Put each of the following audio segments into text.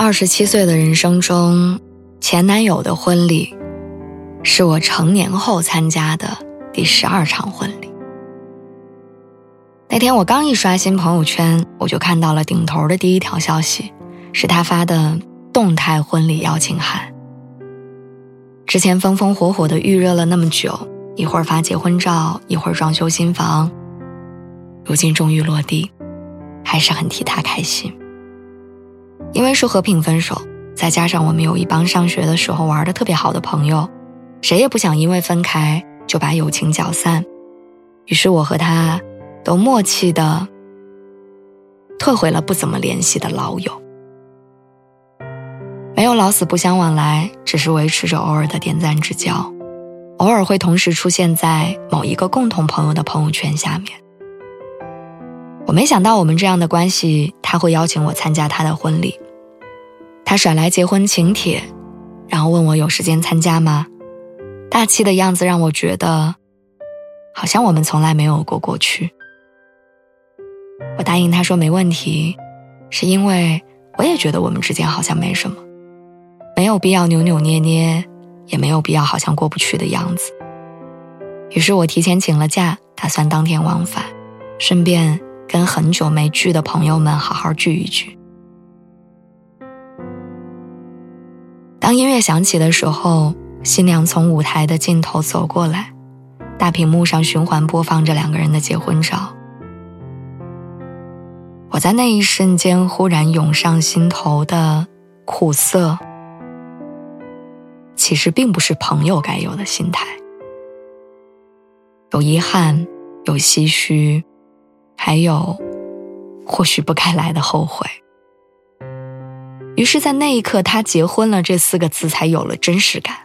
二十七岁的人生中，前男友的婚礼是我成年后参加的第十二场婚礼。那天我刚一刷新朋友圈，我就看到了顶头的第一条消息，是他发的动态婚礼邀请函。之前风风火火的预热了那么久，一会儿发结婚照，一会儿装修新房，如今终于落地，还是很替他开心。因为是和平分手，再加上我们有一帮上学的时候玩的特别好的朋友，谁也不想因为分开就把友情搅散，于是我和他都默契的退回了不怎么联系的老友，没有老死不相往来，只是维持着偶尔的点赞之交，偶尔会同时出现在某一个共同朋友的朋友圈下面。我没想到我们这样的关系，他会邀请我参加他的婚礼。他甩来结婚请帖，然后问我有时间参加吗？大气的样子让我觉得，好像我们从来没有过过去。我答应他说没问题，是因为我也觉得我们之间好像没什么，没有必要扭扭捏捏，也没有必要好像过不去的样子。于是我提前请了假，打算当天往返，顺便。跟很久没聚的朋友们好好聚一聚。当音乐响起的时候，新娘从舞台的尽头走过来，大屏幕上循环播放着两个人的结婚照。我在那一瞬间忽然涌上心头的苦涩，其实并不是朋友该有的心态，有遗憾，有唏嘘。还有，或许不该来的后悔。于是，在那一刻，他结婚了这四个字才有了真实感。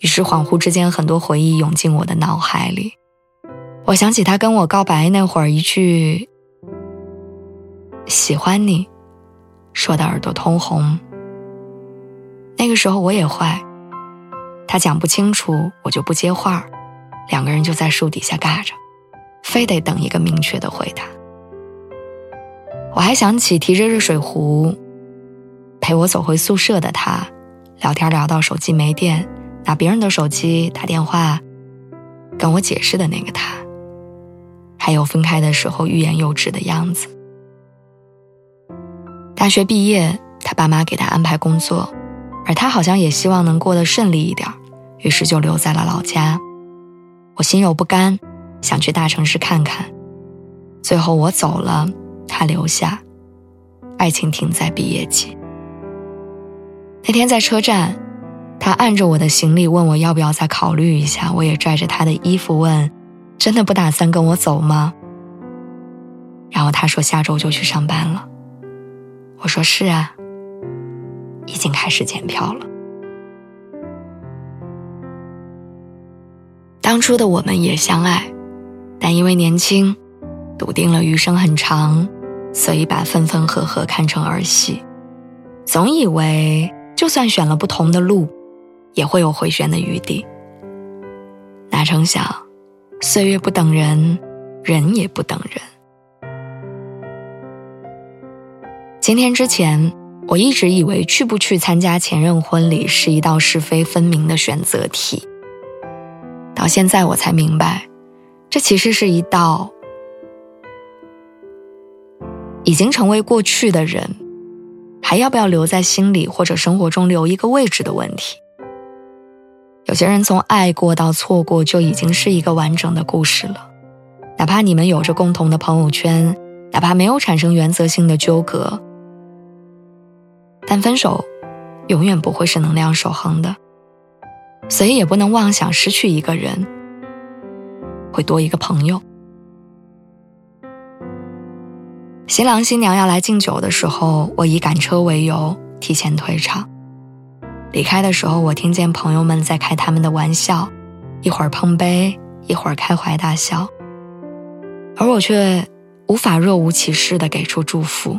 于是，恍惚之间，很多回忆涌进我的脑海里。我想起他跟我告白那会儿，一句“喜欢你”，说的耳朵通红。那个时候我也坏，他讲不清楚，我就不接话两个人就在树底下尬着。非得等一个明确的回答。我还想起提着热水壶陪我走回宿舍的他，聊天聊到手机没电，拿别人的手机打电话跟我解释的那个他，还有分开的时候欲言又止的样子。大学毕业，他爸妈给他安排工作，而他好像也希望能过得顺利一点，于是就留在了老家。我心有不甘。想去大城市看看，最后我走了，他留下，爱情停在毕业季。那天在车站，他按着我的行李问我要不要再考虑一下，我也拽着他的衣服问：“真的不打算跟我走吗？”然后他说下周就去上班了。我说是啊，已经开始检票了。当初的我们也相爱。但因为年轻，笃定了余生很长，所以把分分合合看成儿戏，总以为就算选了不同的路，也会有回旋的余地。哪成想，岁月不等人，人也不等人。今天之前，我一直以为去不去参加前任婚礼是一道是非分明的选择题，到现在我才明白。这其实是一道已经成为过去的人，还要不要留在心里或者生活中留一个位置的问题。有些人从爱过到错过就已经是一个完整的故事了，哪怕你们有着共同的朋友圈，哪怕没有产生原则性的纠葛，但分手永远不会是能量守恒的，所以也不能妄想失去一个人。会多一个朋友。新郎新娘要来敬酒的时候，我以赶车为由提前退场。离开的时候，我听见朋友们在开他们的玩笑，一会儿碰杯，一会儿开怀大笑，而我却无法若无其事地给出祝福，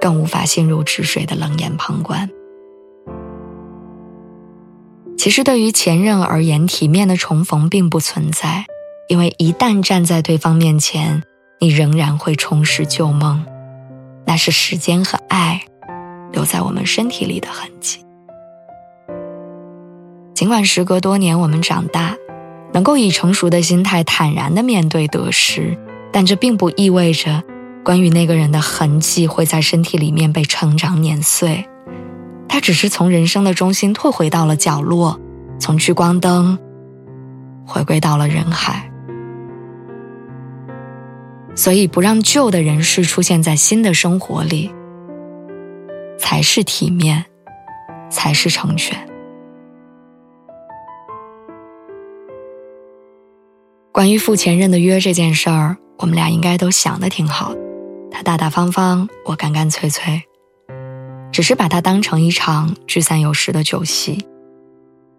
更无法心如止水的冷眼旁观。其实，对于前任而言，体面的重逢并不存在，因为一旦站在对方面前，你仍然会重拾旧梦，那是时间和爱留在我们身体里的痕迹。尽管时隔多年，我们长大，能够以成熟的心态坦然地面对得失，但这并不意味着关于那个人的痕迹会在身体里面被成长碾碎。他只是从人生的中心退回到了角落，从聚光灯回归到了人海。所以，不让旧的人事出现在新的生活里，才是体面，才是成全。关于赴前任的约这件事儿，我们俩应该都想的挺好。他大大方方，我干干脆脆，只是把它当成一场聚散有时的酒席。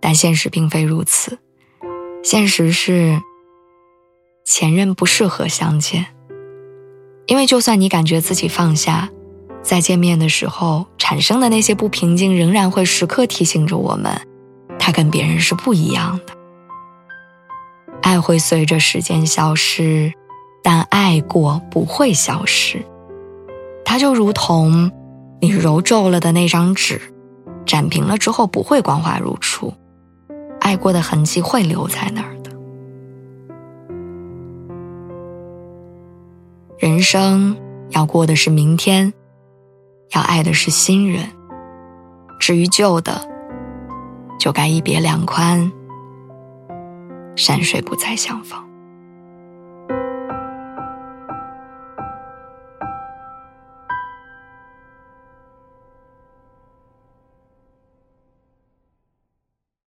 但现实并非如此，现实是前任不适合相见。因为就算你感觉自己放下，在见面的时候产生的那些不平静，仍然会时刻提醒着我们，他跟别人是不一样的。爱会随着时间消失，但爱过不会消失。它就如同你揉皱了的那张纸，展平了之后不会光滑如初，爱过的痕迹会留在那儿人生要过的是明天，要爱的是新人。至于旧的，就该一别两宽。山水不再相逢。